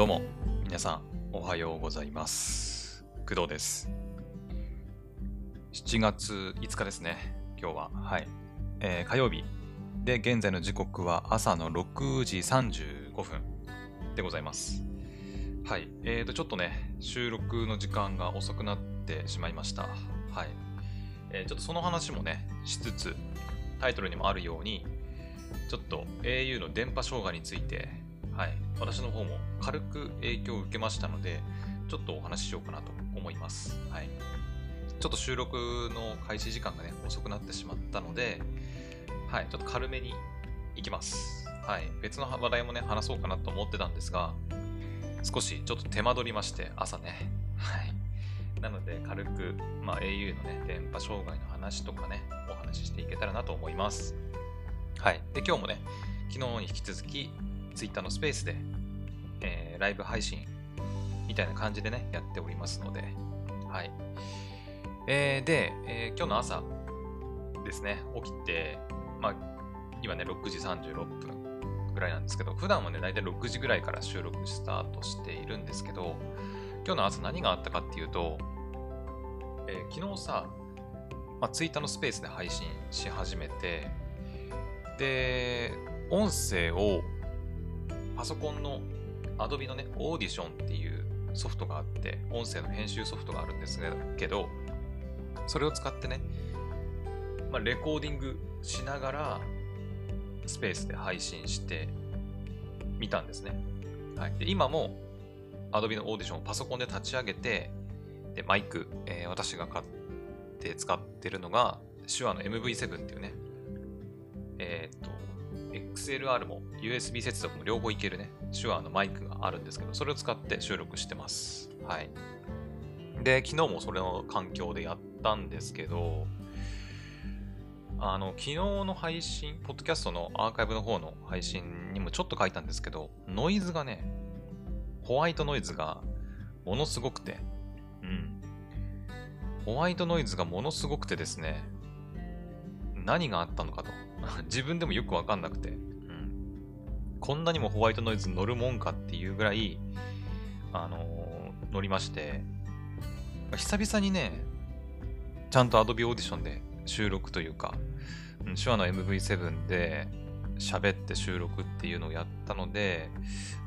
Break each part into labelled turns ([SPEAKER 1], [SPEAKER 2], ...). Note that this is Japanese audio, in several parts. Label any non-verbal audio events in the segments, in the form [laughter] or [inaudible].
[SPEAKER 1] どうも、皆さん、おはようございます。工藤です。7月5日ですね、今日は。はい。えー火曜日。で、現在の時刻は朝の6時35分でございます。はい。えーと、ちょっとね、収録の時間が遅くなってしまいました。はい。えーちょっとその話もね、しつつ、タイトルにもあるように、ちょっと au の電波障害について、はい、私の方も軽く影響を受けましたので、ちょっとお話ししようかなと思います。はい。ちょっと収録の開始時間がね、遅くなってしまったので、はい、ちょっと軽めに行きます。はい。別の話題もね、話そうかなと思ってたんですが、少しちょっと手間取りまして、朝ね。はい。なので、軽く、まあ、au のね、電波障害の話とかね、お話ししていけたらなと思います。はい。で、今日もね、昨日に引き続き、Twitter のスペースで、えーライブ配信みたいな感じでね、やっておりますので、はい。えーで、えー今日の朝ですね、起きて、まあ、今ね、6時36分ぐらいなんですけど、普段はね、大体6時ぐらいから収録スタートしているんですけど、今日の朝何があったかっていうと、えー昨日さ、まあ、Twitter のスペースで配信し始めて、で、音声をパソコンの Adobe のね、オーディションっていうソフトがあって、音声の編集ソフトがあるんですけど、それを使ってね、まあ、レコーディングしながら、スペースで配信してみたんですね。はい。で、今も Adobe のオーディションをパソコンで立ち上げて、で、マイク、えー私が買って使ってるのが、手話の MV7 っていうね、えーっと、XLR も USB 接続も両方いけるね、手話のマイクがあるんですけど、それを使って収録してます。はい。で、昨日もそれの環境でやったんですけど、あの、昨日の配信、ポッドキャストのアーカイブの方の配信にもちょっと書いたんですけど、ノイズがね、ホワイトノイズがものすごくて、うん。ホワイトノイズがものすごくてですね、何があったのかと。[laughs] 自分でもよくわかんなくて、うん。こんなにもホワイトノイズ乗るもんかっていうぐらい、あのー乗りまして、久々にね、ちゃんと Adobe Audition で収録というか、うん手話の MV7 で喋って収録っていうのをやったので、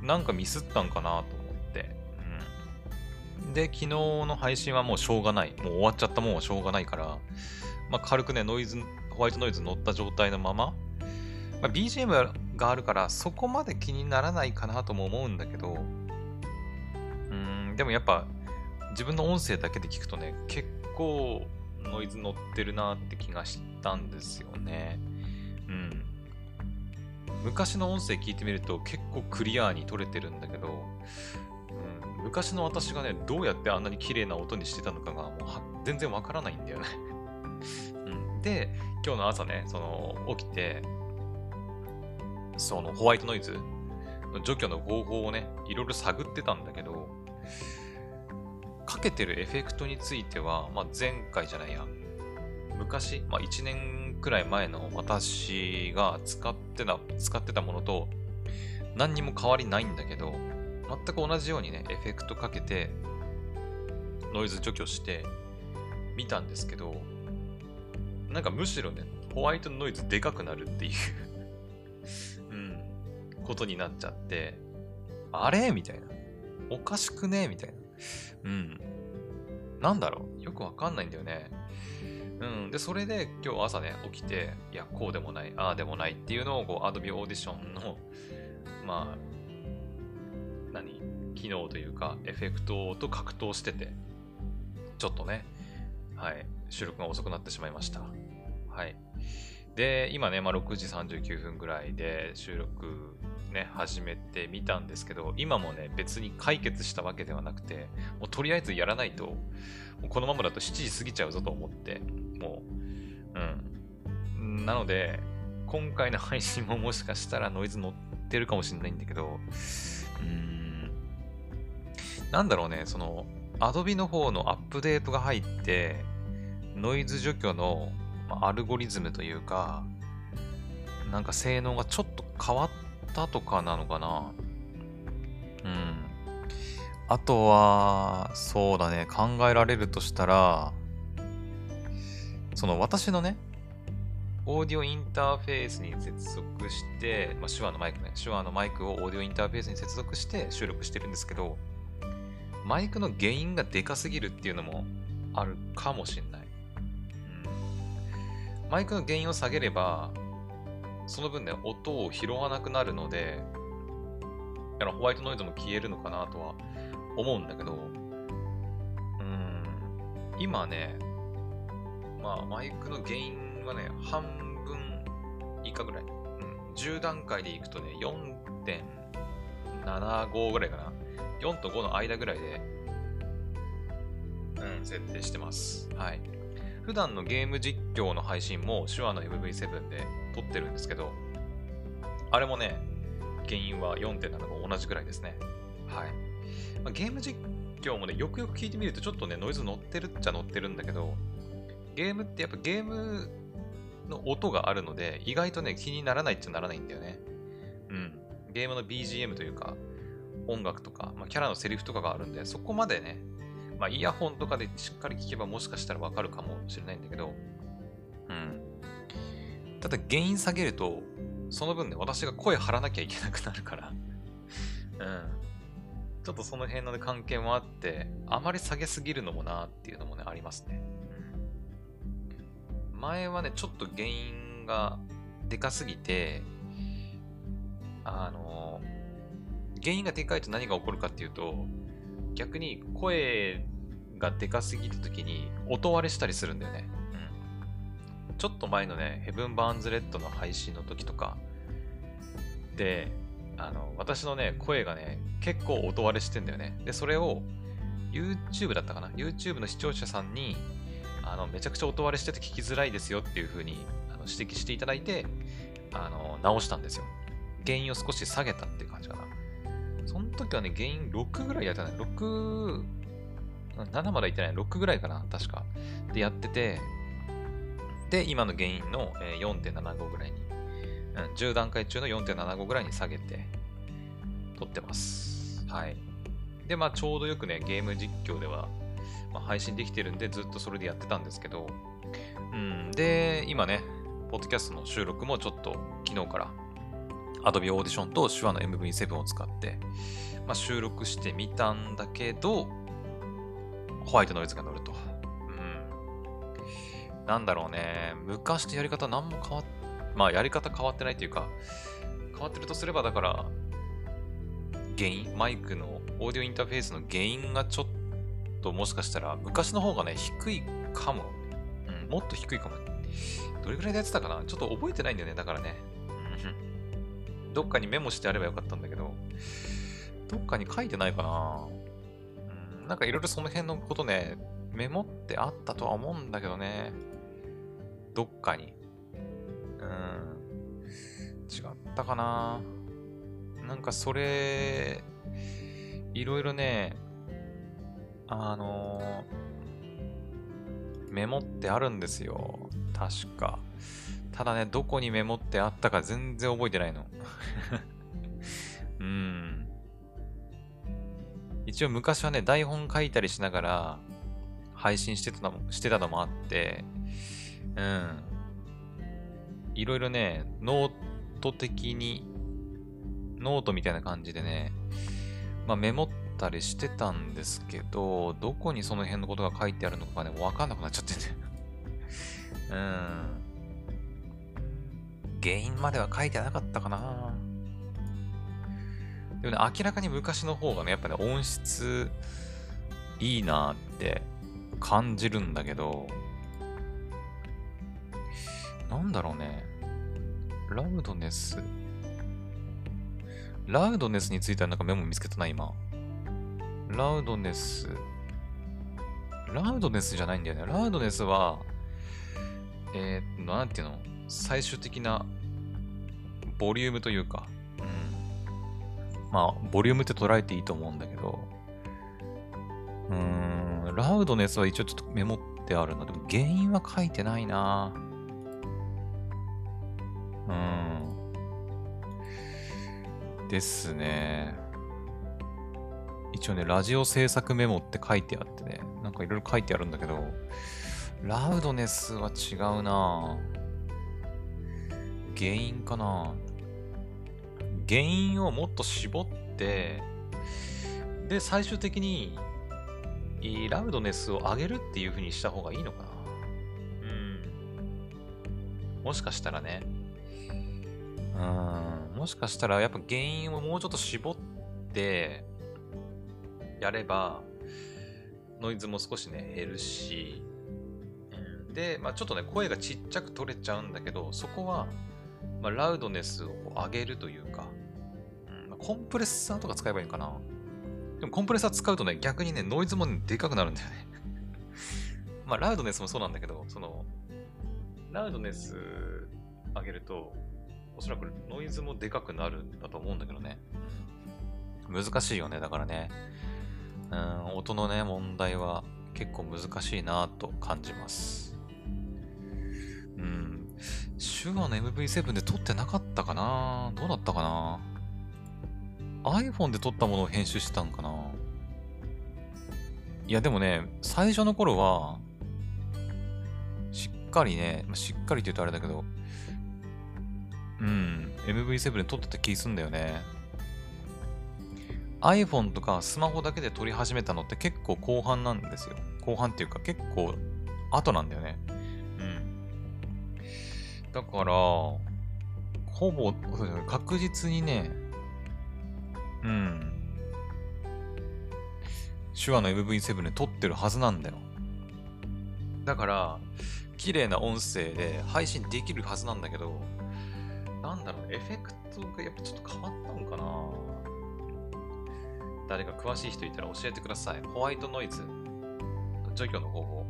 [SPEAKER 1] なんかミスったんかなと思って、うん。で、昨日の配信はもうしょうがない。もう終わっちゃったもんはしょうがないから、まあ、軽くね、ノイズ、ホワイトノイズ乗った状態のまま、まあ、BGM があるからそこまで気にならないかなとも思うんだけど、うん、でもやっぱ自分の音声だけで聞くとね、結構ノイズ乗ってるなって気がしたんですよね。うん。昔の音声聞いてみると結構クリアに撮れてるんだけど、うん、昔の私がね、どうやってあんなに綺麗な音にしてたのかがもう全然わからないんだよね。で、今日の朝ね、その起きて、そのホワイトノイズの除去の方法をね、いろいろ探ってたんだけど、かけてるエフェクトについては、まあ、前回じゃないや、昔、まあ、1年くらい前の私が使ってた、使ってたものと何にも変わりないんだけど、全く同じようにね、エフェクトかけて、ノイズ除去してみたんですけど、なんかむしろね、ホワイトノイズでかくなるっていう [laughs] うん、ことになっちゃって、あれ？みたいな。おかしくね？みたいな。うん。なんだろう？よくわかんないんだよね。うん。で、それで今日朝ね、起きて、いや、こうでもない、ああでもないっていうのを、こう、Adobe Audition の、[laughs] まあ、何？機能というか、エフェクトと格闘してて、ちょっとね、はい、収録が遅くなってしまいました。はい。で、今ね、まあ、6時39分ぐらいで収録ね、始めてみたんですけど、今もね、別に解決したわけではなくて、もうとりあえずやらないと、もうこのままだと7時過ぎちゃうぞと思って、もう、うん。なので、今回の配信ももしかしたらノイズ乗ってるかもしれないんだけど、うーん、なんだろうね、その、Adobe の方のアップデートが入って、ノイズ除去のまあアルゴリズムというか、なんか性能がちょっと変わったとかなのかな。うん。あとは、そうだね、考えられるとしたら、その私のね、オーディオインターフェースに接続して、まあ、手話のマイクね、手話のマイクをオーディオインターフェースに接続して収録してるんですけど、マイクの原因がでかすぎるっていうのもあるかもしれない。マイクの原因を下げれば、その分ね、音を拾わなくなるので、だからホワイトノイズも消えるのかなとは思うんだけど、うん、今ね、まあ、マイクの原因はね、半分以下ぐらい。うん、10段階でいくとね、4.75ぐらいかな。4と5の間ぐらいで、うん、設定してます。はい。普段のゲーム実況の配信も手話の MV7 で撮ってるんですけど、あれもね、原因は4.75同じぐらいですね。はい。まあ、ゲーム実況もね、よくよく聞いてみるとちょっとね、ノイズ乗ってるっちゃ乗ってるんだけど、ゲームってやっぱゲームの音があるので、意外とね、気にならないっちゃならないんだよね。うん。ゲームの BGM というか、音楽とか、まあ、キャラのセリフとかがあるんで、そこまでね、まあ、イヤホンとかでしっかり聞けばもしかしたらわかるかもしれないんだけど、うん。ただ原因下げると、その分ね、私が声張らなきゃいけなくなるからうん。ちょっとその辺の、関係もあって、あまり下げすぎるのもなっていうのもね、ありますね。前はね、ちょっと原因がでかすぎて、あの原因がでかいと何が起こるかっていうと、逆に声がでかすぎた時に音割れしたりするんだよね。ちょっと前のね、ヘブン・バーンズ・レッドの配信の時とかで、あの、私のね、声がね、結構音割れしてんだよね。で、それを YouTube だったかな ?YouTube の視聴者さんに、あの、めちゃくちゃ音割れしてて聞きづらいですよっていう風にあの指摘していただいて、あの、直したんですよ。原因を少し下げたっていう感じかな。その時はね、原因6ぐらいやってない。6、7までいってない。6ぐらいかな、確か。でやってて、で、今の原因の4.75ぐらいに、うん、10段階中の4.75ぐらいに下げて、撮ってます。はい。で、まあ、ちょうどよくね、ゲーム実況では、まあ、配信できてるんで、ずっとそれでやってたんですけど、うん、で、今ね、ポッドキャストの収録もちょっと昨日から Adobe Audition と手話の MV7 を使って、まあ、収録してみたんだけど、ホワイトノイズが乗ると。うん。なんだろうね。昔とやり方何も変わっ、まあやり方変わってないというか、変わってるとすればだから、原因、マイクのオーディオインターフェースの原因がちょっともしかしたら昔の方がね、低いかも。うん、もっと低いかも。どれぐらいでやってたかな？ちょっと覚えてないんだよね、だからね。どっかにメモしてあればよかったんだけど、どっかに書いてないかな、なんかいろいろその辺のことね、メモってあったとは思うんだけどね。どっかに。うん。違ったかななんかそれ、いろいろね、あのー、メモってあるんですよ。確か。ただね、どこにメモってあったか全然覚えてないの。[laughs] うん。一応昔はね、台本書いたりしながら配信してたのもしてたのもあって、うん。いろいろね、ノート的に、ノートみたいな感じでね、まあ、メモったりしてたんですけど、どこにその辺のことが書いてあるのかね、わかんなくなっちゃってて [laughs] うん。原因までは書いてなかったかな。でもね、明らかに昔の方がね、やっぱね、音質いいなって感じるんだけど、なんだろうね。ラウドネス。ラウドネスについてはなんかメモ見つけたな、今。ラウドネス。ラウドネスじゃないんだよね。ラウドネスは、えー、なんていうの？最終的なボリュームというか、まあ、ボリュームって捉えていいと思うんだけど、うーん、ラウドネスは一応ちょっとメモってあるのでも原因は書いてないな。うん。ですね。一応ね、ラジオ制作メモって書いてあってね、なんかいろいろ書いてあるんだけど、ラウドネスは違うな。原因かな。原因をもっと絞って、で、最終的に、ラウドネスを上げるっていう風にした方がいいのかなうん。もしかしたらね。うん。もしかしたら、やっぱ原因をもうちょっと絞って、やれば、ノイズも少しね、減るし、で、まあ、ちょっとね、声がちっちゃく取れちゃうんだけど、そこは、まあ、ラウドネスを上げるというか、うん、コンプレッサーとか使えばいいのかな。でもコンプレッサー使うとね、逆にね、ノイズも、ね、でかくなるんだよね [laughs] まあ、ラウドネスもそうなんだけど、その、ラウドネス上げると、おそらくノイズもでかくなるんだと思うんだけどね。難しいよね、だからね。うん、音のね、問題は結構難しいなと感じます。うん。手話の MV7 で撮ってなかったかな？どうだったかな ?iPhone で撮ったものを編集してたんかな？いや、でもね、最初の頃は、しっかりね、しっかりって言うとあれだけど、うん、MV7 で撮ってた気すんだよね。iPhone とかスマホだけで撮り始めたのって結構後半なんですよ。後半っていうか結構後なんだよね。だから、ほぼ、確実にね、うん。手話の MV7 で撮ってるはずなんだよ。だから、綺麗な音声で配信できるはずなんだけど、なんだろう、エフェクトがやっぱちょっと変わったのかな誰か詳しい人いたら教えてください。ホワイトノイズ、除去の方法、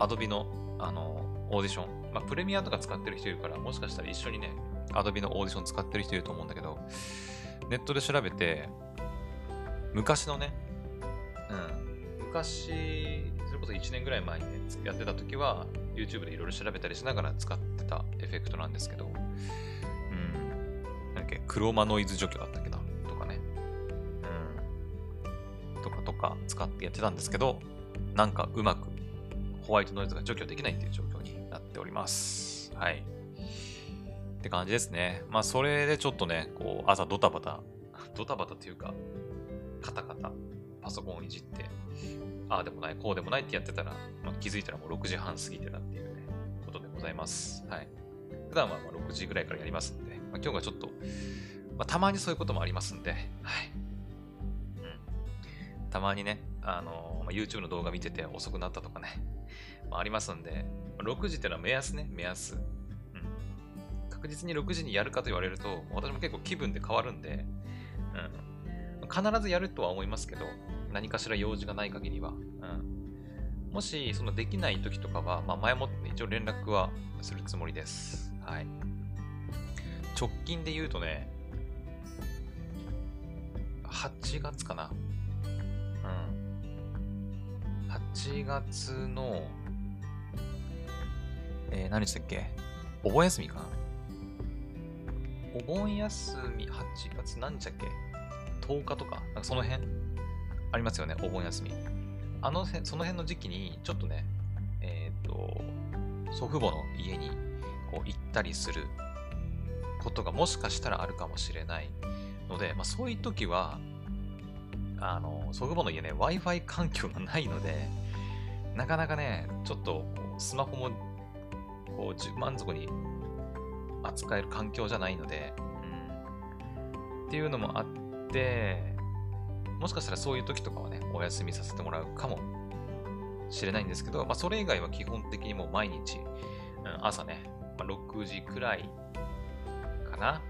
[SPEAKER 1] Adobe の、あの、オーディション。まあ、プレミアとか使ってる人いるから、もしかしたら一緒にね、Adobe のオーディション使ってる人いると思うんだけど、ネットで調べて、昔のね、うん、昔、それこそ1年ぐらい前にね、やってた時は、YouTube でいろいろ調べたりしながら使ってたエフェクトなんですけど、うん、なんだっけ、クロマノイズ除去だったっけな、とかね、うん、とかとか使ってやってたんですけど、なんかうまくホワイトノイズが除去できないっていう状況にっております。はい。って感じですね。まあ、それでちょっとね、こう、朝ドタバタ、ドタバタっていうか、カタカタ、パソコンをいじって、ああでもない、こうでもないってやってたら、まあ、気づいたらもう6時半過ぎてたっていうね、ことでございます。はい。普段はま6時ぐらいからやりますんで、まあ、今日がちょっと、まあ、たまにそういうこともありますんで、はい。うん。たまにね、あのまあ、YouTube の動画見てて遅くなったとかね、まあ、ありますんで、6時ってのは目安ね、目安。うん。確実に6時にやるかと言われると、私も結構気分で変わるんで、うん。必ずやるとは思いますけど、何かしら用事がない限りは。うん。もし、そのできない時とかは、まあ、前もって一応連絡はするつもりです。はい。直近で言うとね、8月かな。うん。8月のえー、何したっけ？お盆休みかなお盆休み、8月何日だっけ ?10 日とか、なんかその辺？ありますよね、お盆休み。あの辺、その辺の時期に、ちょっとね、えっ、と、祖父母の家にこう行ったりすることがもしかしたらあるかもしれないので、まあ、そういう時は、あの、祖父母の家ね、Wi-Fi 環境がないので、なかなかね、ちょっとスマホもこう満足に扱える環境じゃないので、うん、っていうのもあって、もしかしたらそういう時とかはね、お休みさせてもらうかもしれないんですけど、まあ、それ以外は基本的にもう毎日、うん、朝ね、まあ、6時くらいかな、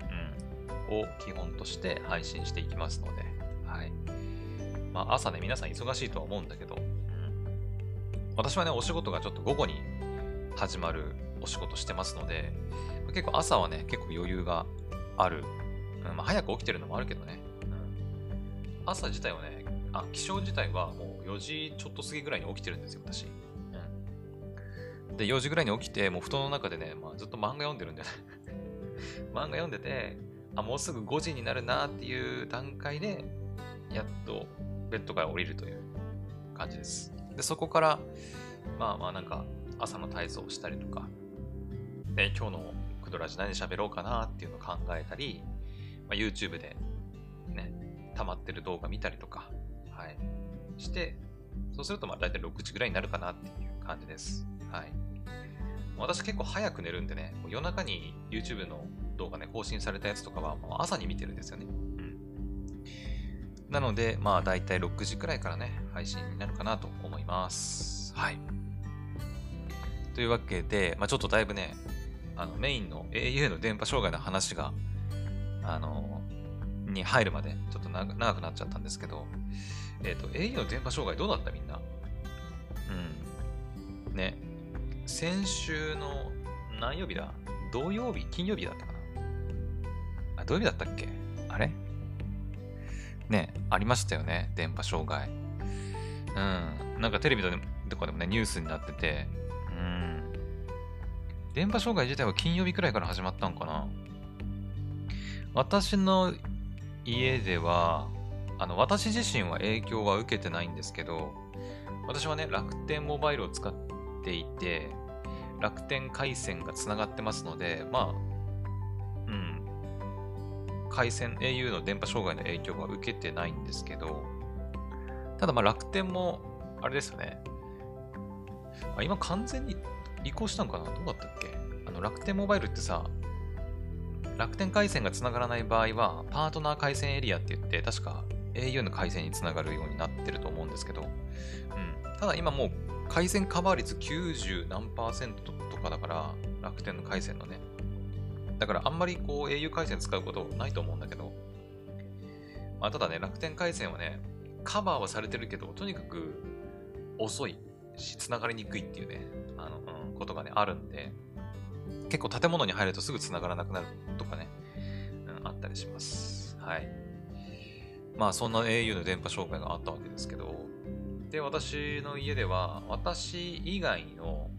[SPEAKER 1] うん、を基本として配信していきますので、はい。まあ、朝ね、皆さん忙しいとは思うんだけど、私はね、お仕事がちょっと午後に始まるお仕事してますので、結構朝はね、結構余裕がある。うんまあ、早く起きてるのもあるけどね。うん、朝自体はね、あ、起床自体はもう4時ちょっと過ぎぐらいに起きてるんですよ、私。うん、で、4時ぐらいに起きて、もう布団の中でね、まあ、ずっと漫画読んでるんだよね。[laughs] 漫画読んでて、あ、もうすぐ5時になるなっていう段階で、やっとベッドから降りるという感じです。で、そこから、まあまあなんか、朝の体操をしたりとか、で、今日のクドラジ何喋ろうかなっていうのを考えたり、まあ、YouTube でね、溜まってる動画見たりとか、はい、して、そうするとまあ大体6時ぐらいになるかなっていう感じです。はい。私結構早く寝るんでね、夜中に YouTube の動画ね、更新されたやつとかはもう朝に見てるんですよね。うん。なので、まあ大体6時くらいからね、配信になるかなと思います。はい。というわけで、まあちょっとだいぶね、あのメインの au の電波障害の話が、あの、に入るまでちょっと長くなっちゃったんですけど、えっ、ー、と、au の電波障害どうだったみんな？うん。ね。先週の何曜日だ？土曜日？金曜日だったかな？あ、土曜日だったっけ？あれ？ね、ありましたよね。電波障害。うん。なんかテレビとかでもね、ニュースになってて、電波障害自体は金曜日くらいから始まったんかな？私の家では、あの、私自身は影響は受けてないんですけど、私はね、楽天モバイルを使っていて、楽天回線がつながってますので、まあ、うん、回線、au の電波障害の影響は受けてないんですけど、ただまあ楽天も、あれですよね。あ今完全に移行したんかな？どうだったっけ？あの楽天モバイルってさ、楽天回線がつながらない場合は、パートナー回線エリアって言って、確か au の回線につながるようになってると思うんですけど、うん。ただ今もう回線カバー率90何パーセントとかだから、楽天の回線のね。だからあんまりこう au 回線使うことないと思うんだけど、まあ、ただね、楽天回線はね、カバーはされてるけど、とにかく遅いし、繋がりにくいっていうね、あの、うん、ことがね、あるんで、結構建物に入るとすぐ繋がらなくなるとかね、うん、あったりします。はい。まあ、そんな au の電波障害があったわけですけど、で、私の家では、私以外の、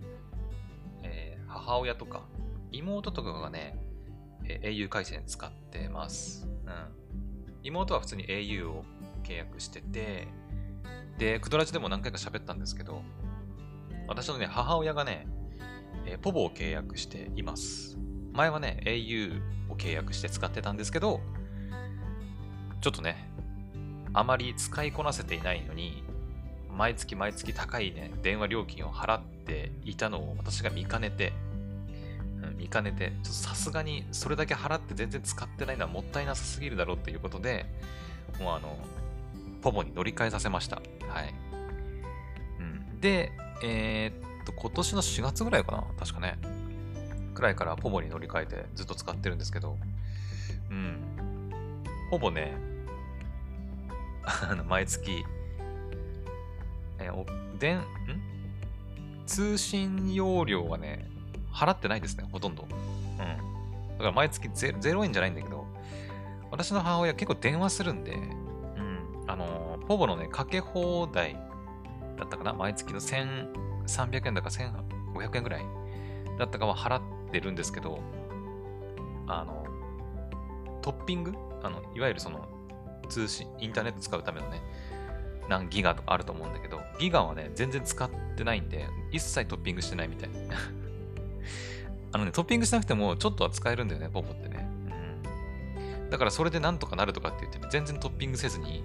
[SPEAKER 1] えー、母親とか、妹とかがね、えー、au 回線使ってます。うん。妹は普通に au を契約してて、で、クドラジでも何回か喋ったんですけど、私のね、母親がね、えー、ポボを契約しています。前はね、au を契約して使ってたんですけど、ちょっとね、あまり使いこなせていないのに、毎月毎月高いね、電話料金を払っていたのを私が見かねて、うん、見かねて、さすがにそれだけ払って全然使ってないのはもったいなさすぎるだろうっていうことで、もうあの、ポボに乗り換えさせました。はい。うん、で、えー、っと、今年の4月ぐらいかな確かね。くらいからポボに乗り換えてずっと使ってるんですけど、うん。ほぼね、あの、毎月、えお、でん、ん通信容量はね、払ってないですね、ほとんど。うん。だから毎月 0, 0円じゃないんだけど、私の母親結構電話するんで、うん。あの、ポボのね、かけ放題だったかな？毎月の1300円だか1500円ぐらいだったかは払ってるんですけど、あの、トッピング？あの、いわゆるその、通信、インターネット使うためのね、何ギガとかあると思うんだけど、ギガはね、全然使ってないんで、一切トッピングしてないみたい。[laughs] あのね、トッピングしなくても、ちょっとは使えるんだよね、ポポってね。うん。だからそれでなんとかなるとかって言って、ね、全然トッピングせずに、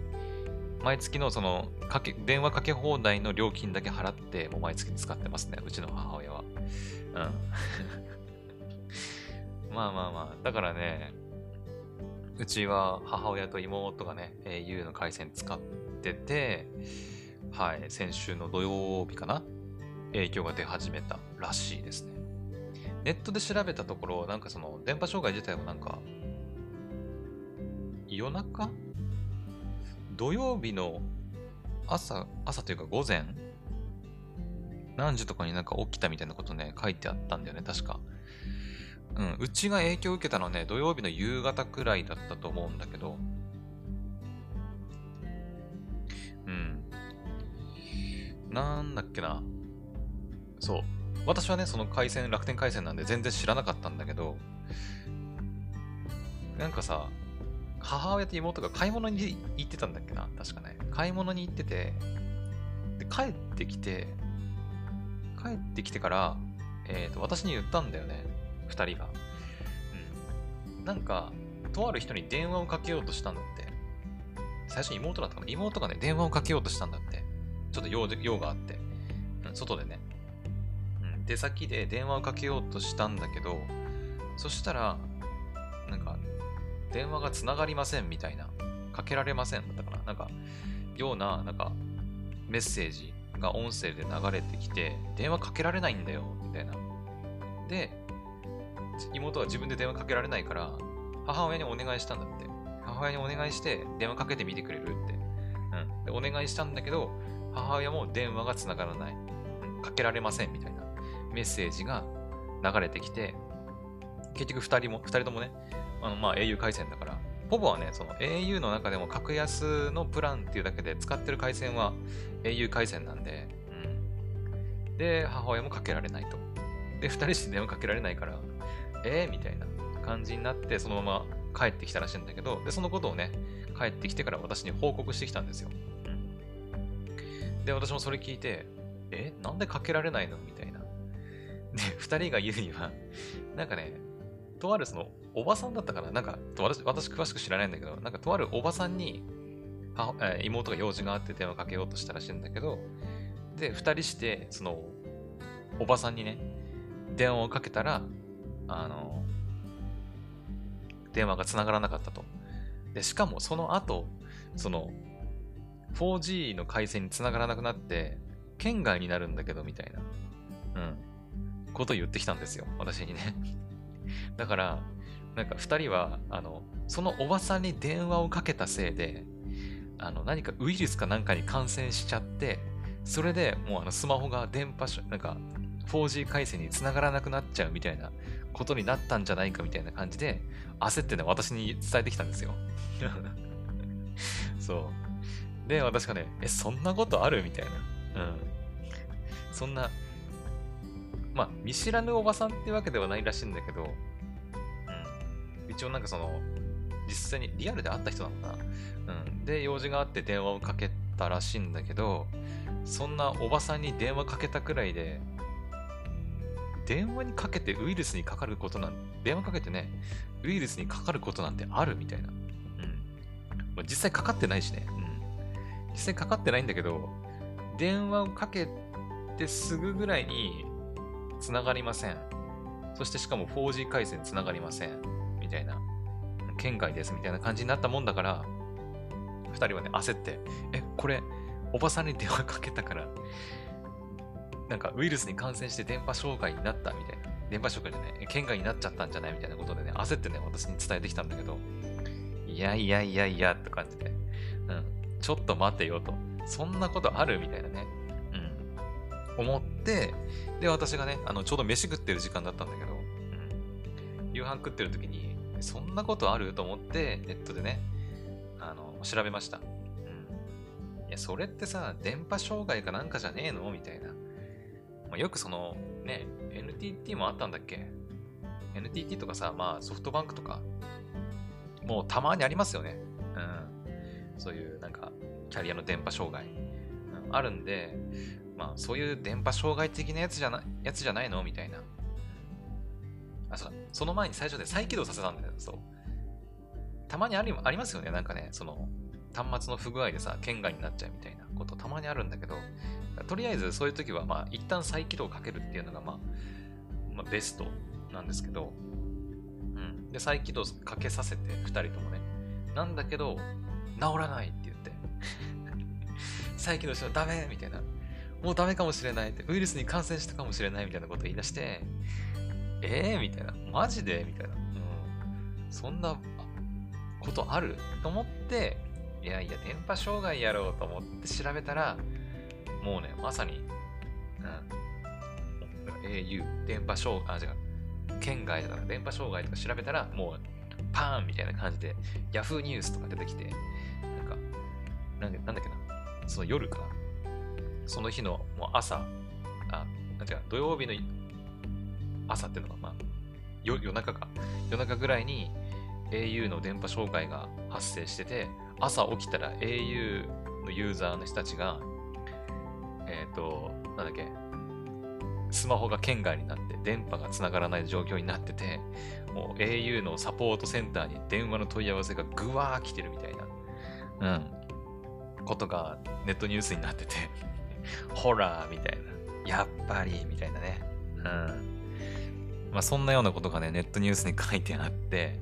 [SPEAKER 1] 毎月のそのかけ、電話かけ放題の料金だけ払って、もう毎月使ってますね、うちの母親は。うん。[laughs] まあまあまあ、だからね、うちは母親と妹がね、au の回線使ってて、はい、先週の土曜日かな影響が出始めたらしいですね。ネットで調べたところ、なんかその電波障害自体はなんか、夜中土曜日の朝、朝というか午前何時とかになんか起きたみたいなことね、書いてあったんだよね、確か。うん、うちが影響を受けたのはね、土曜日の夕方くらいだったと思うんだけど、うん。なんだっけな。そう。私はね、その回線、楽天回線なんで全然知らなかったんだけど、なんかさ、母親と妹が買い物に行ってたんだっけな？確かね。買い物に行ってて、で、帰ってきて、帰ってきてから、えっ、ー、と、私に言ったんだよね。二人が。うん。なんか、とある人に電話をかけようとしたんだって。最初に妹だったかな？妹がね、電話をかけようとしたんだって。ちょっと用用があって。うん、外でね。うん。出先で電話をかけようとしたんだけど、そしたら、なんか、電話が繋がりませんみたいな。かけられませんだったかななんか、ような、なんか、メッセージが音声で流れてきて、電話かけられないんだよ、みたいな。で、妹は自分で電話かけられないから、母親にお願いしたんだって。母親にお願いして電話かけてみてくれるって。うん。で、お願いしたんだけど、母親も電話が繋がらない。かけられませんみたいなメッセージが流れてきて、結局二人も、二人ともね、あのまあ au 回線だから、ポポはね、その au の中でも格安のプランっていうだけで使ってる回線は au 回線なんで、うん。で、母親もかけられないと。で、二人して電話かけられないから、えー、みたいな感じになって、そのまま帰ってきたらしいんだけど、で、そのことをね、帰ってきてから私に報告してきたんですよ。うん。で、私もそれ聞いて、え、なんでかけられないの？みたいな。で、二人が言うには、なんかね、とあるその、おばさんだったかな？なんか、私、私詳しく知らないんだけど、なんかとあるおばさんに、妹が用事があって電話かけようとしたらしいんだけど、で、二人して、その、おばさんにね、電話をかけたら、あの、電話が繋がらなかったと。で、しかもその後、その、4G の回線に繋がらなくなって、県外になるんだけど、みたいな、うん、ことを言ってきたんですよ、私にね。だから、なんか二人は、あの、そのおばさんに電話をかけたせいで、あの、何かウイルスかなんかに感染しちゃって、それでもうあのスマホが電波、なんか 4G 回線に繋がらなくなっちゃうみたいなことになったんじゃないかみたいな感じで、焦ってね、私に伝えてきたんですよ。[laughs] そう。で、私がね、え、そんなことある？みたいな。うん。そんな、まあ、見知らぬおばさんってわけではないらしいんだけど、うん。一応なんかその、実際にリアルで会った人なのかな？うん。で、用事があって電話をかけたらしいんだけど、そんなおばさんに電話かけたくらいで、電話にかけてウイルスにかかることなん、電話かけてね、ウイルスにかかることなんてあるみたいな。うん。まあ、実際かかってないしね。うん。実際かかってないんだけど、電話をかけてすぐぐらいに繋がりません。そしてしかも 4G 回線繋がりません。みたいな。県外ですみたいな感じになったもんだから、二人はね、焦って、え、これ、おばさんに電話かけたから、なんかウイルスに感染して電波障害になったみたいな。電波障害じゃない、県外になっちゃったんじゃないみたいなことでね、焦ってね、私に伝えてきたんだけど、いやいやいやいやって感じで、うん、ちょっと待てよと。そんなことあるみたいなね、うん、思って、で、私がね、あの、ちょうど飯食ってる時間だったんだけど、うん、夕飯食ってる時に、そんなことある？と思って、ネットでね、あの、調べました。うん。いや、それってさ、電波障害かなんかじゃねえの？みたいな。まあ、よくその、ね、NTT もあったんだっけ ?NTT とかさ、まあソフトバンクとか、もうたまにありますよね。うん。そういうなんか、キャリアの電波障害。うん、あるんで、まあそういう電波障害的なやつじゃなやつじゃないの？みたいな。あ、そうだ。その前に最初で再起動させたんだよ。そう。たまにありありますよね。なんかね、その、端末の不具合でさ、県外になっちゃうみたいなことたまにあるんだけど、とりあえずそういう時は、まあ、一旦再起動かけるっていうのが、まあ、まあ、ベストなんですけど、うん。で、再起動かけさせて、二人ともね。なんだけど、治らないって言って。[laughs] 再起動してもダメみたいな。もうダメかもしれないって。ウイルスに感染したかもしれないみたいなこと言い出して、えー、みたいな。マジで？みたいな。うん。そんなことある？と思って、いやいや、電波障害やろうと思って調べたら、もうね、まさに、うん、au、電波障害、あ、違う、県外だから電波障害とか調べたら、もう、パーンみたいな感じで、Yahoo ニュースとか出てきて、なんか、なんなんだっけな、その夜か、その日のもう朝、あ、違う、土曜日の朝っていうのが、まあ、夜中か、夜中ぐらいに、au の電波障害が発生してて、朝起きたら au のユーザーの人たちが、えっ、ー、と、なんだっけ、スマホが圏外になって電波が繋がらない状況になってて、もう au のサポートセンターに電話の問い合わせがぐわー来てるみたいな、うん、ことがネットニュースになってて [laughs] ホラーみたいな、やっぱりみたいなね、うん。まあそんなようなことがね、ネットニュースに書いてあって、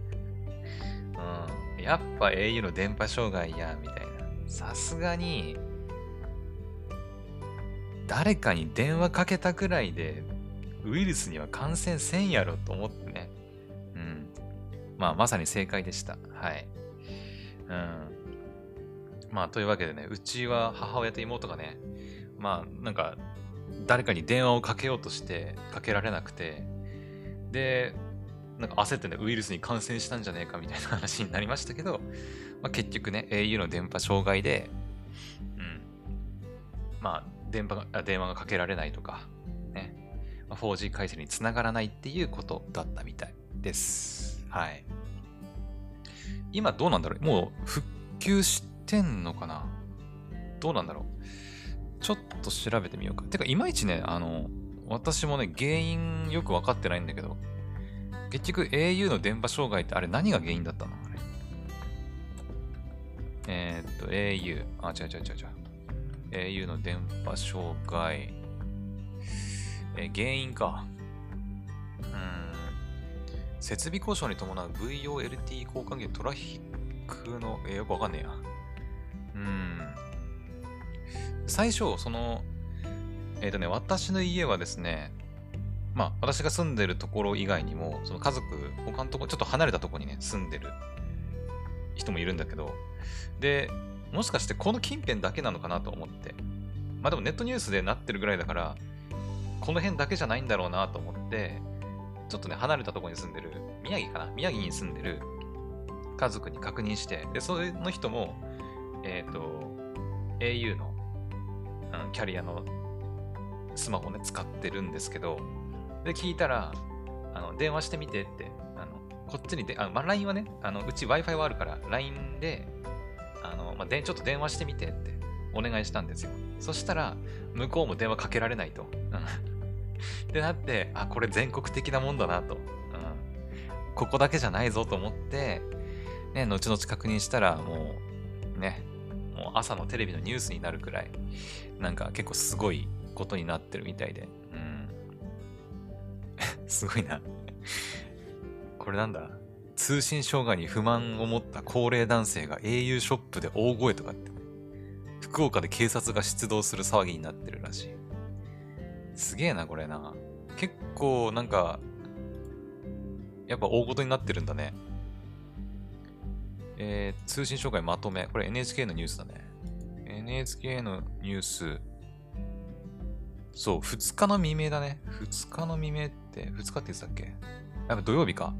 [SPEAKER 1] うん、やっぱ au の電波障害や、みたいな。さすがに、誰かに電話かけたくらいで、ウイルスには感染せんやろと思ってね。うん。まあ、まさに正解でした。はい。うん。まあ、というわけでね、うちは母親と妹がね、まあ、なんか、誰かに電話をかけようとして、かけられなくて、で、なんか焦ってね、ウイルスに感染したんじゃねえかみたいな話になりましたけど、まあ、結局ね、au の電波障害で、うん。まあ、電波が電話がかけられないとか、ね、ま 4G 回線につながらないっていうことだったみたいです。はい。今どうなんだろう？もう復旧してんのかな？どうなんだろう？ちょっと調べてみようか。てか、いまいちね、あの、私もね、原因よくわかってないんだけど、結局 au の電波障害ってあれ何が原因だったの？あれ。えー、っと、au。あ、違う違う違う違う。au の電波障害。えー、原因か。うん。設備故障に伴う VOLT 交換源トラフィックの、えー、よくわかんねえや。うん。最初、その、えっ、ー、とね、私の家はですね、まあ、私が住んでるところ以外にも、その家族、他のところ、ちょっと離れたところにね、住んでる人もいるんだけど、で、もしかしてこの近辺だけなのかなと思って。まあでもネットニュースでなってるぐらいだから、この辺だけじゃないんだろうなと思って、ちょっとね、離れたところに住んでる、宮城かな宮城に住んでる家族に確認して、で、その人も、えっ、ー、と、au の、うん、キャリアのスマホね、使ってるんですけど、で、聞いたら、あの、電話してみてって、あの、こっちにで、あまあ、LINE はね、あの、うち Wi-Fi はあるから、LINE で、あの、まあ、で、ちょっと電話してみてってお願いしたんですよ。そしたら、向こうも電話かけられないと。[laughs] ってなって、あ、これ全国的なもんだなと。うん。ここだけじゃないぞと思って、ね、後々確認したら、もう、ね、もう朝のテレビのニュースになるくらい、なんか結構すごいことになってるみたいで。うん。[laughs] すごいな。これなんだ？通信障害に不満を持った高齢男性が au ショップで大声とかって、福岡で警察が出動する騒ぎになってるらしい。すげえな、これな。結構、なんか、やっぱ大事になってるんだね。えー、通信障害まとめ。これ NHK のニュースだね。NHK のニュース。そう、2日の未明だね。2日の未明って、2日って言ってたっけ？やっぱ土曜日か。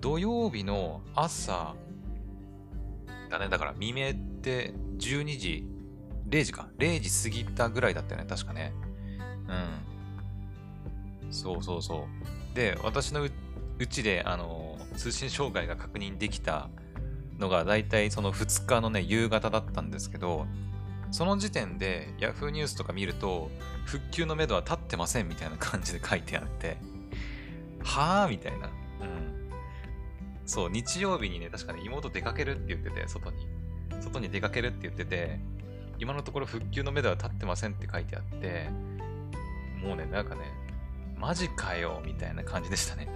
[SPEAKER 1] 土曜日の朝だね。だから未明って12時、0時か。0時過ぎたぐらいだったよね。確かね。うん。そうそうそう。で、私のうちで、あの、通信障害が確認できたのが、だいたいその2日のね、夕方だったんですけど、その時点で Yahoo ニュースとか見ると、復旧のめどは立ってませんみたいな感じで書いてあって、はぁみたいな。うんそう、日曜日にね、確かに妹出かけるって言ってて、外に。外に出かけるって言ってて、今のところ復旧の目では立ってませんって書いてあって、もうね、なんかね、マジかよ、みたいな感じでしたね。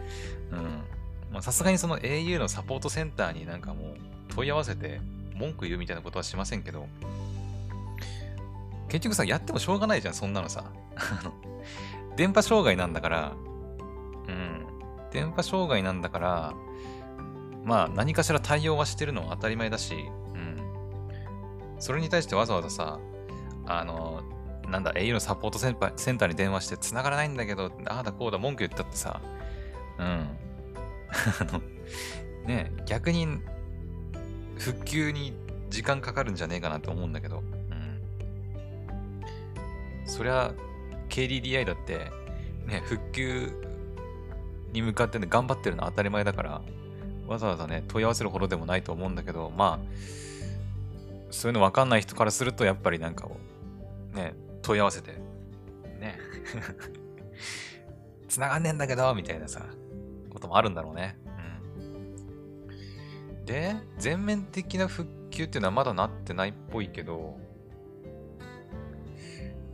[SPEAKER 1] うん。ま、さすがにその au のサポートセンターになんかもう問い合わせて文句言うみたいなことはしませんけど、結局さ、やってもしょうがないじゃん、そんなのさ。あの電波障害なんだから、うん。電波障害なんだから、まあ何かしら対応はしてるのは当たり前だし、うん。それに対してわざわざさ、あの、なんだ、au のサポートセンターに電話して繋がらないんだけど、ああだこうだ文句言ったってさ、うん。[laughs] あの、ね逆に復旧に時間かかるんじゃねえかなと思うんだけど、そりゃ、KDDI だって、ね、復旧に向かってね、頑張ってるのは当たり前だから、わざわざね、問い合わせるほどでもないと思うんだけど、まあ、そういうの分かんない人からすると、やっぱりなんかを、ね、問い合わせて、ね、[laughs] 繋がんねえんだけど、みたいなさ、こともあるんだろうね。うん。で、全面的な復旧っていうのはまだなってないっぽいけど、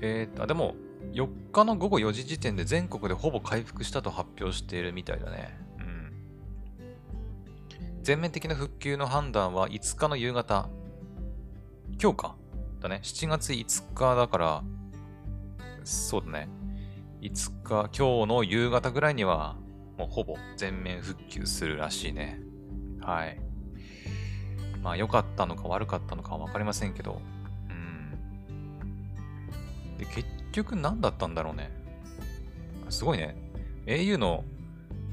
[SPEAKER 1] えー、っと、でも、4日の午後4時時点で全国でほぼ回復したと発表しているみたいだね。うん。全面的な復旧の判断は5日の夕方。今日か。だね。7月5日だから、そうだね。5日、今日の夕方ぐらいには、もうほぼ全面復旧するらしいね。はい。まあ良かったのか悪かったのかは分かりませんけど、で、結局何だったんだろうね。すごいね。au の、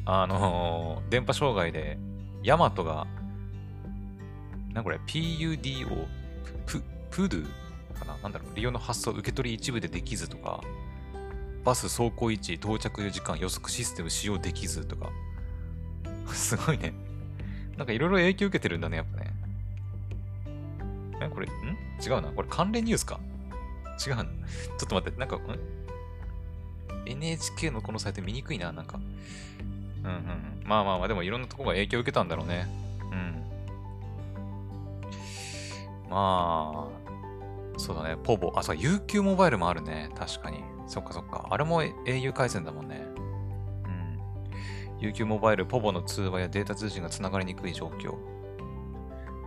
[SPEAKER 1] あのー、電波障害で、ヤマトが、なこれ、PUDO、プ、プドゥかな？なんだろう、利用の発送受け取り一部でできずとか、バス走行位置、到着時間、予測システム使用できずとか。[laughs] すごいね。なんかいろいろ影響受けてるんだね、やっぱね。え、これ、ん？違うな。これ関連ニュースか違う。ちょっと待って、なんか、ん ?NHK のこのサイト見にくいな、なんか。うんうん。まあまあまあ、でもいろんなとこが影響を受けたんだろうね。うん。まあ、そうだね。ポボ。あ、そう、UQ モバイルもあるね。確かに。そっかそっか。あれも au 回線だもんね。うん。UQ モバイル、ポボの通話やデータ通信が繋がりにくい状況。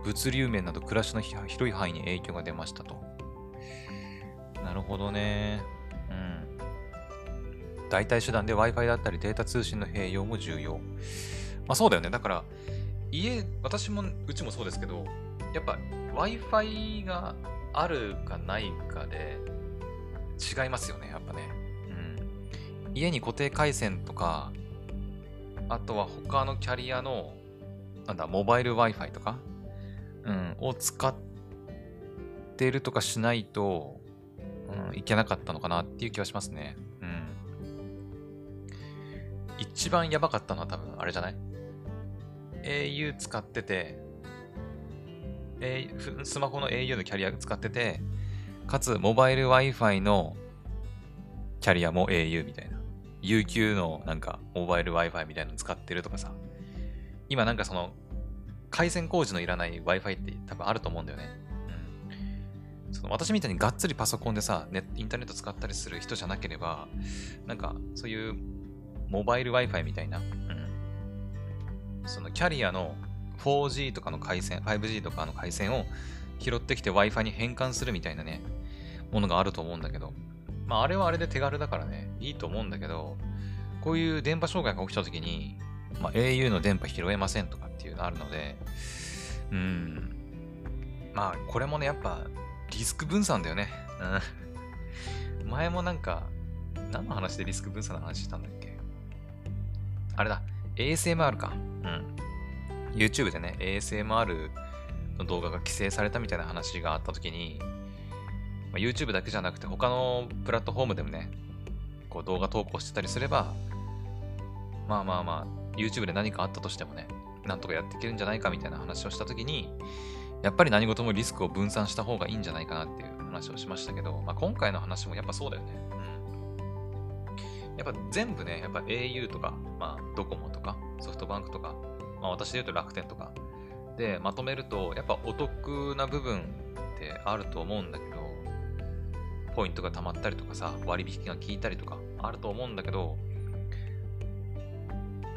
[SPEAKER 1] 物流面など暮らしの広い範囲に影響が出ましたと。なるほどね。うん。代替手段で Wi-Fi だったりデータ通信の併用も重要。まあそうだよね。だから、家、私も、うちもそうですけど、やっぱ Wi-Fi があるかないかで違いますよね、やっぱね。うん。家に固定回線とか、あとは他のキャリアの、なんだ、モバイル Wi-Fi とか、うん、を使ってるとかしないと、うん、いけなかったのかなっていう気はしますね。うん。一番やばかったのは多分あれじゃない ?au 使ってて、スマホの au のキャリア使ってて、かつ、モバイル Wi-Fi のキャリアも au みたいな。UQ のなんか、モバイル Wi-Fi みたいなの使ってるとかさ。今なんかその、回線工事のいらない Wi-Fi って多分あると思うんだよね。その私みたいにがっつりパソコンでさ、ネインターネット使ったりする人じゃなければ、なんかそういうモバイル Wi-Fi みたいな、うん。そのキャリアの 4G とかの回線、5G とかの回線を拾ってきて Wi-Fi に変換するみたいなね、ものがあると思うんだけど、まああれはあれで手軽だからね、いいと思うんだけど、こういう電波障害が起きた時に、まあ、au の電波拾えませんとかっていうのあるので、うん。まあこれもね、やっぱリスク分散だよね。うん。前もなんか、何の話でリスク分散の話したんだっけ？あれだ、ASMR か。うん。YouTube でね、ASMR の動画が規制されたみたいな話があった時に、まあ、YouTube だけじゃなくて他のプラットフォームでもね、こう動画投稿してたりすれば、まあまあまあ、YouTube で何かあったとしてもね、なんとかやっていけるんじゃないかみたいな話をした時に、やっぱり何事もリスクを分散した方がいいんじゃないかなっていう話をしましたけど、まあ、今回の話もやっぱそうだよね。うん。やっぱ全部ね、やっぱ au とか、まあ、ドコモとか、ソフトバンクとか、まあ、私で言うと楽天とかでまとめると、やっぱお得な部分ってあると思うんだけど、ポイントが貯まったりとかさ、割引が効いたりとかあると思うんだけど、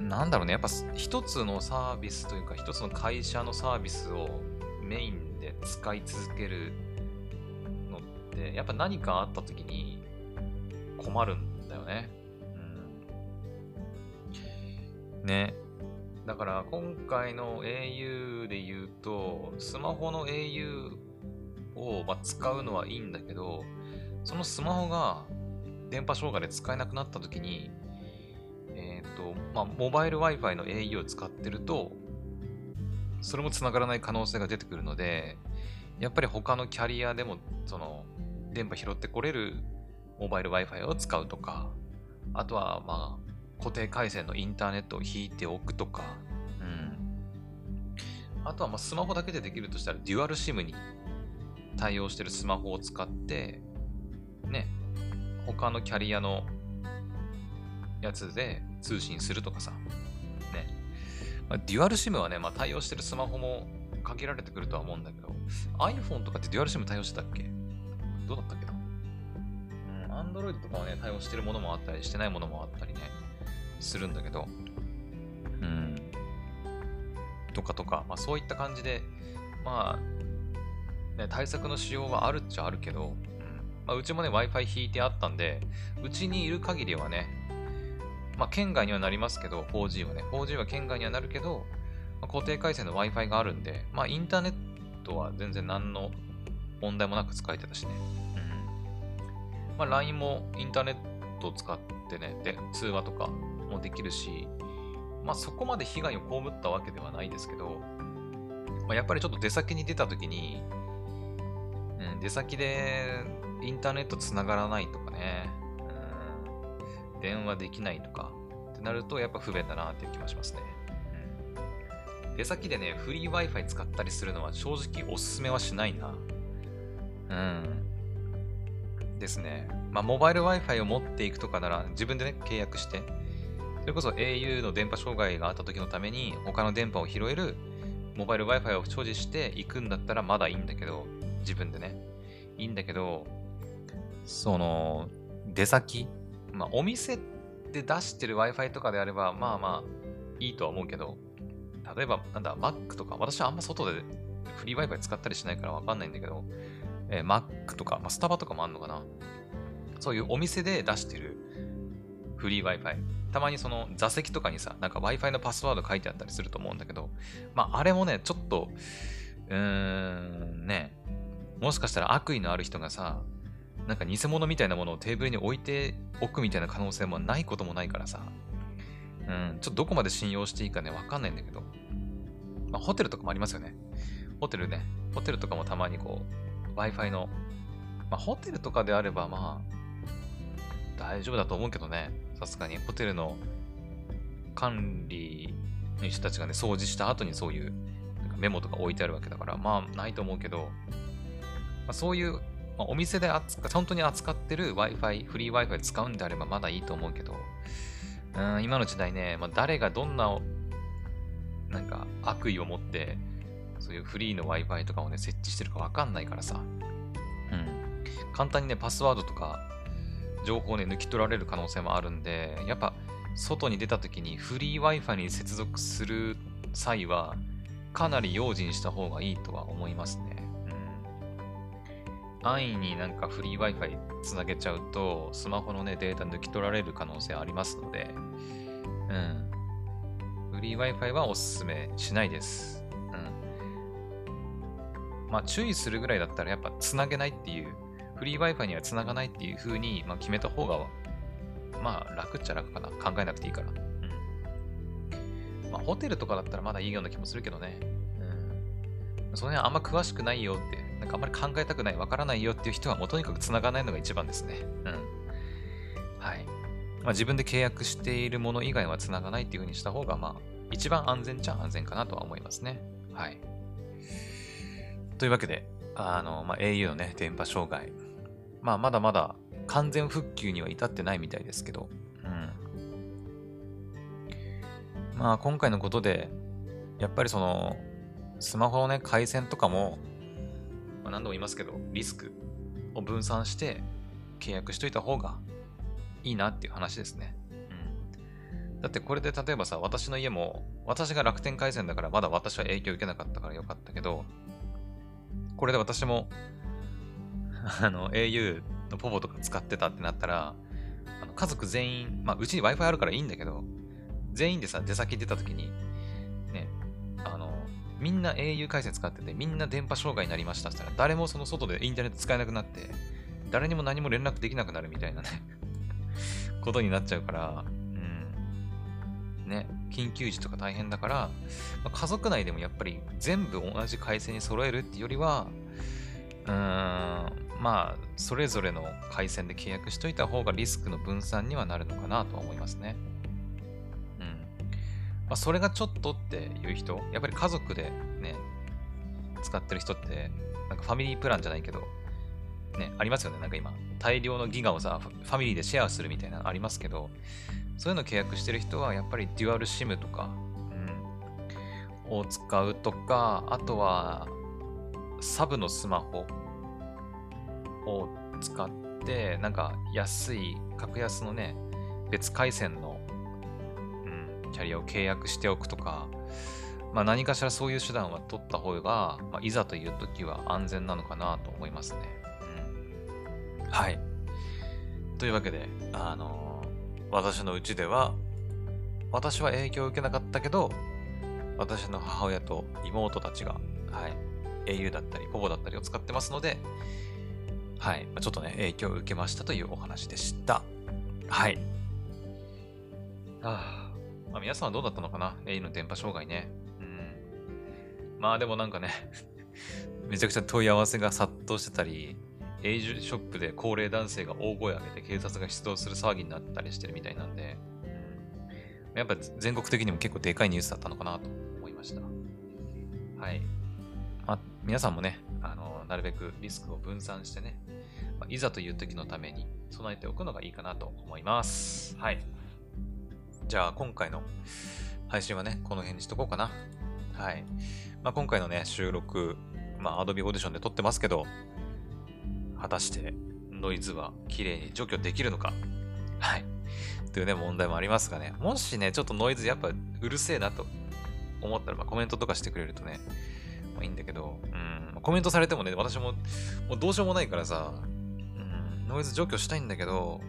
[SPEAKER 1] なんだろうね、やっぱ一つのサービスというか、一つの会社のサービスをメインで使い続けるのって、やっぱ何かあった時に困るんだよね。うん。ね。だから今回の au で言うと、スマホの au を、ま使うのはいいんだけど、そのスマホが電波障害で使えなくなった時に、えっ、ー、と、まあ、モバイル Wi-Fi の au を使ってると、それも繋がらない可能性が出てくるので、やっぱり他のキャリアでも、その、電波拾ってこれるモバイル Wi-Fi を使うとか、あとは、まあ、固定回線のインターネットを引いておくとか、うん。あとはまあスマホだけでできるとしたら、デュアル SIM に対応してるスマホを使って、ね、他のキャリアのやつで通信するとかさ、まあ、デュアル SIM はね、まあ、対応してるスマホも限られてくるとは思うんだけど、iPhone とかってデュアル SIM 対応してたっけ？どうだったっけな？うん、Android とかはね、対応してるものもあったり、してないものもあったりね、するんだけど、うん。とかとか、まあそういった感じで、まあ、ね、対策の仕様はあるっちゃあるけど、うん。まあ、うちもね、Wi-Fi 引いてあったんで、うちにいる限りはね、まあ、県外にはなりますけど、4G はね、4G は県外にはなるけど、まあ、固定回線の Wi-Fi があるんで、まあ、インターネットは全然何の問題もなく使えてたしね。うん。まあ、LINE もインターネットを使ってね、で、通話とかもできるし、まあ、そこまで被害を被ったわけではないですけど、まあ、やっぱりちょっと出先に出たときに、うん、出先でインターネットつながらないとかね、うん、電話できないとかってなるとやっぱ不便だなっていう気もしますね。うん、出先でね、フリー Wi-Fi 使ったりするのは正直おすすめはしないな。うん。ですね。まあ、モバイル Wi-Fi を持っていくとかなら自分でね、契約して、それこそ au の電波障害があった時のために他の電波を拾えるモバイル Wi-Fi を所持していくんだったらまだいいんだけど、自分でね。いいんだけど、その、出先、まあ、お店で出してる Wi-Fi とかであれば、まあまあ、いいとは思うけど、例えば、なんだ、Mac とか、私はあんま外でフリー Wi-Fi 使ったりしないからわかんないんだけど、えー、Mac とか、まあ、スタバとかもあんのかな。そういうお店で出してるフリー Wi-Fi。たまにその座席とかにさ、なんか Wi-Fi のパスワード書いてあったりすると思うんだけど、まああれもね、ちょっと、うーん、ね、もしかしたら悪意のある人がさ、なんか偽物みたいなものをテーブルに置いておくみたいな可能性もないこともないからさ、うん、ちょっとどこまで信用していいかね、わかんないんだけど、まあ、ホテルとかもありますよね。ホテルね、ホテルとかもたまにこう、Wi-Fi の、まあ、ホテルとかであればまあ、大丈夫だと思うけどね、さすがにホテルの管理の人たちがね、掃除した後にそういうメモとか置いてあるわけだから、まあ、ないと思うけど、まあ、そういうまあ、お店で扱本当に扱ってる Wi-Fi、フリー Wi-Fi 使うんであればまだいいと思うけど、うん今の時代ね、まあ、誰がどんななんか悪意を持って、そういうフリーの Wi-Fi とかをね、設置してるかわかんないからさ、うん。簡単にね、パスワードとか、情報をね、抜き取られる可能性もあるんで、やっぱ、外に出た時にフリー Wi-Fi に接続する際は、かなり用心した方がいいとは思いますね。安易になんかフリー Wi-Fi つなげちゃうと、スマホのね、データ抜き取られる可能性ありますので、うん。フリー Wi-Fi はおすすめしないです。うん。まあ、注意するぐらいだったら、やっぱつなげないっていう、フリー Wi-Fi にはつながないっていう風に、まあ、決めた方が、まあ、楽っちゃ楽かな。考えなくていいから。うん。まあ、ホテルとかだったらまだいいような気もするけどね。うん。その辺あんま詳しくないよってなんかあんまり考えたくない、わからないよっていう人はもうとにかく繋がないのが一番ですね。うん。はい。まあ、自分で契約しているもの以外は繋がないっていう風にした方が、まあ、一番安全っちゃ安全かなとは思いますね。はい。というわけで、あの、まあ、au のね、電波障害。まあ、まだまだ完全復旧には至ってないみたいですけど、うん。まあ、今回のことで、やっぱりその、スマホのね、回線とかも、まあ、何度も言いますけど、リスクを分散して契約しといた方がいいなっていう話ですね。うん。だってこれで例えばさ、私の家も、私が楽天回線だからまだ私は影響受けなかったからよかったけど、これで私も、[laughs] あの、au のポポとか使ってたってなったら、あの家族全員、まあ、うちに Wi-Fi あるからいいんだけど、全員でさ、出先出た時に、ね、あの、みんな au 回線使ってて、みんな電波障害になりましたったら、誰もその外でインターネット使えなくなって、誰にも何も連絡できなくなるみたいなね [laughs] ことになっちゃうから、うん。ね、緊急時とか大変だから、まあ、家族内でもやっぱり全部同じ回線に揃えるっていうよりは、うーん、まあ、それぞれの回線で契約しといた方がリスクの分散にはなるのかなとは思いますね。まあ、それがちょっとっていう人、やっぱり家族でね、使ってる人って、なんかファミリープランじゃないけど、ね、ありますよね。なんか今、大量のギガをさ、ファミリーでシェアするみたいなのありますけど、そういうの契約してる人は、やっぱりデュアルシムとか、うん、を使うとか、あとは、サブのスマホを使って、なんか安い、格安のね、別回線の、キャリアを契約しておくとか、まあ、何かしらそういう手段は取った方が、まあ、いざという時は安全なのかなと思いますね。うん、はい。というわけで、あのー、私のうちでは、私は影響を受けなかったけど、私の母親と妹たちが、はい、au だったり、ポボだったりを使ってますので、はい、ちょっとね、影響を受けましたというお話でした。はい。あまあ、皆さんはどうだったのかな ?A の電波障害ね。うんまあでもなんかね [laughs] めちゃくちゃ問い合わせが殺到してたり、エイジショップで高齢男性が大声を上げて警察が出動する騒ぎになったりしてるみたいなんで、うん、やっぱ全国的にも結構でかいニュースだったのかなと思いました。はい。まあ、皆さんもね、あの、なるべくリスクを分散してね、まあ、いざという時のために備えておくのがいいかなと思います。はい。じゃあ今回の配信はね、この辺にしとこうかな。はい。まあ、今回のね、収録、まあ、Adobe Audition で撮ってますけど、果たしてノイズは綺麗に除去できるのかはい。というね、問題もありますがね、もしね、ちょっとノイズやっぱうるせえなと思ったら、まあ、コメントとかしてくれるとね、まあ、いいんだけど、うん、コメントされてもね、私も、もうどうしようもないからさ、うん、ノイズ除去したいんだけど、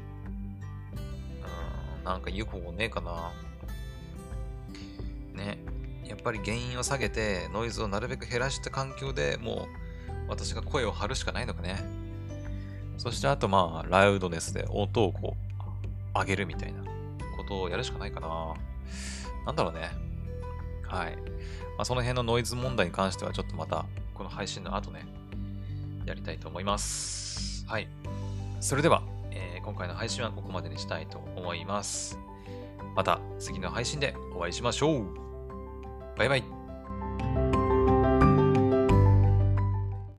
[SPEAKER 1] なんか言う方法ねえかな。ね。やっぱり原因を下げて、ノイズをなるべく減らした環境でもう、私が声を張るしかないのかね。そしてあとまあ、ラウドネスで音をこう、上げるみたいなことをやるしかないかな。なんだろうね。はい。まあ、その辺のノイズ問題に関してはちょっとまた、この配信の後ね、やりたいと思います。はい。それでは、今回の配信はここまでにしたいと思います。また次の配信でお会いしましょうバイバイ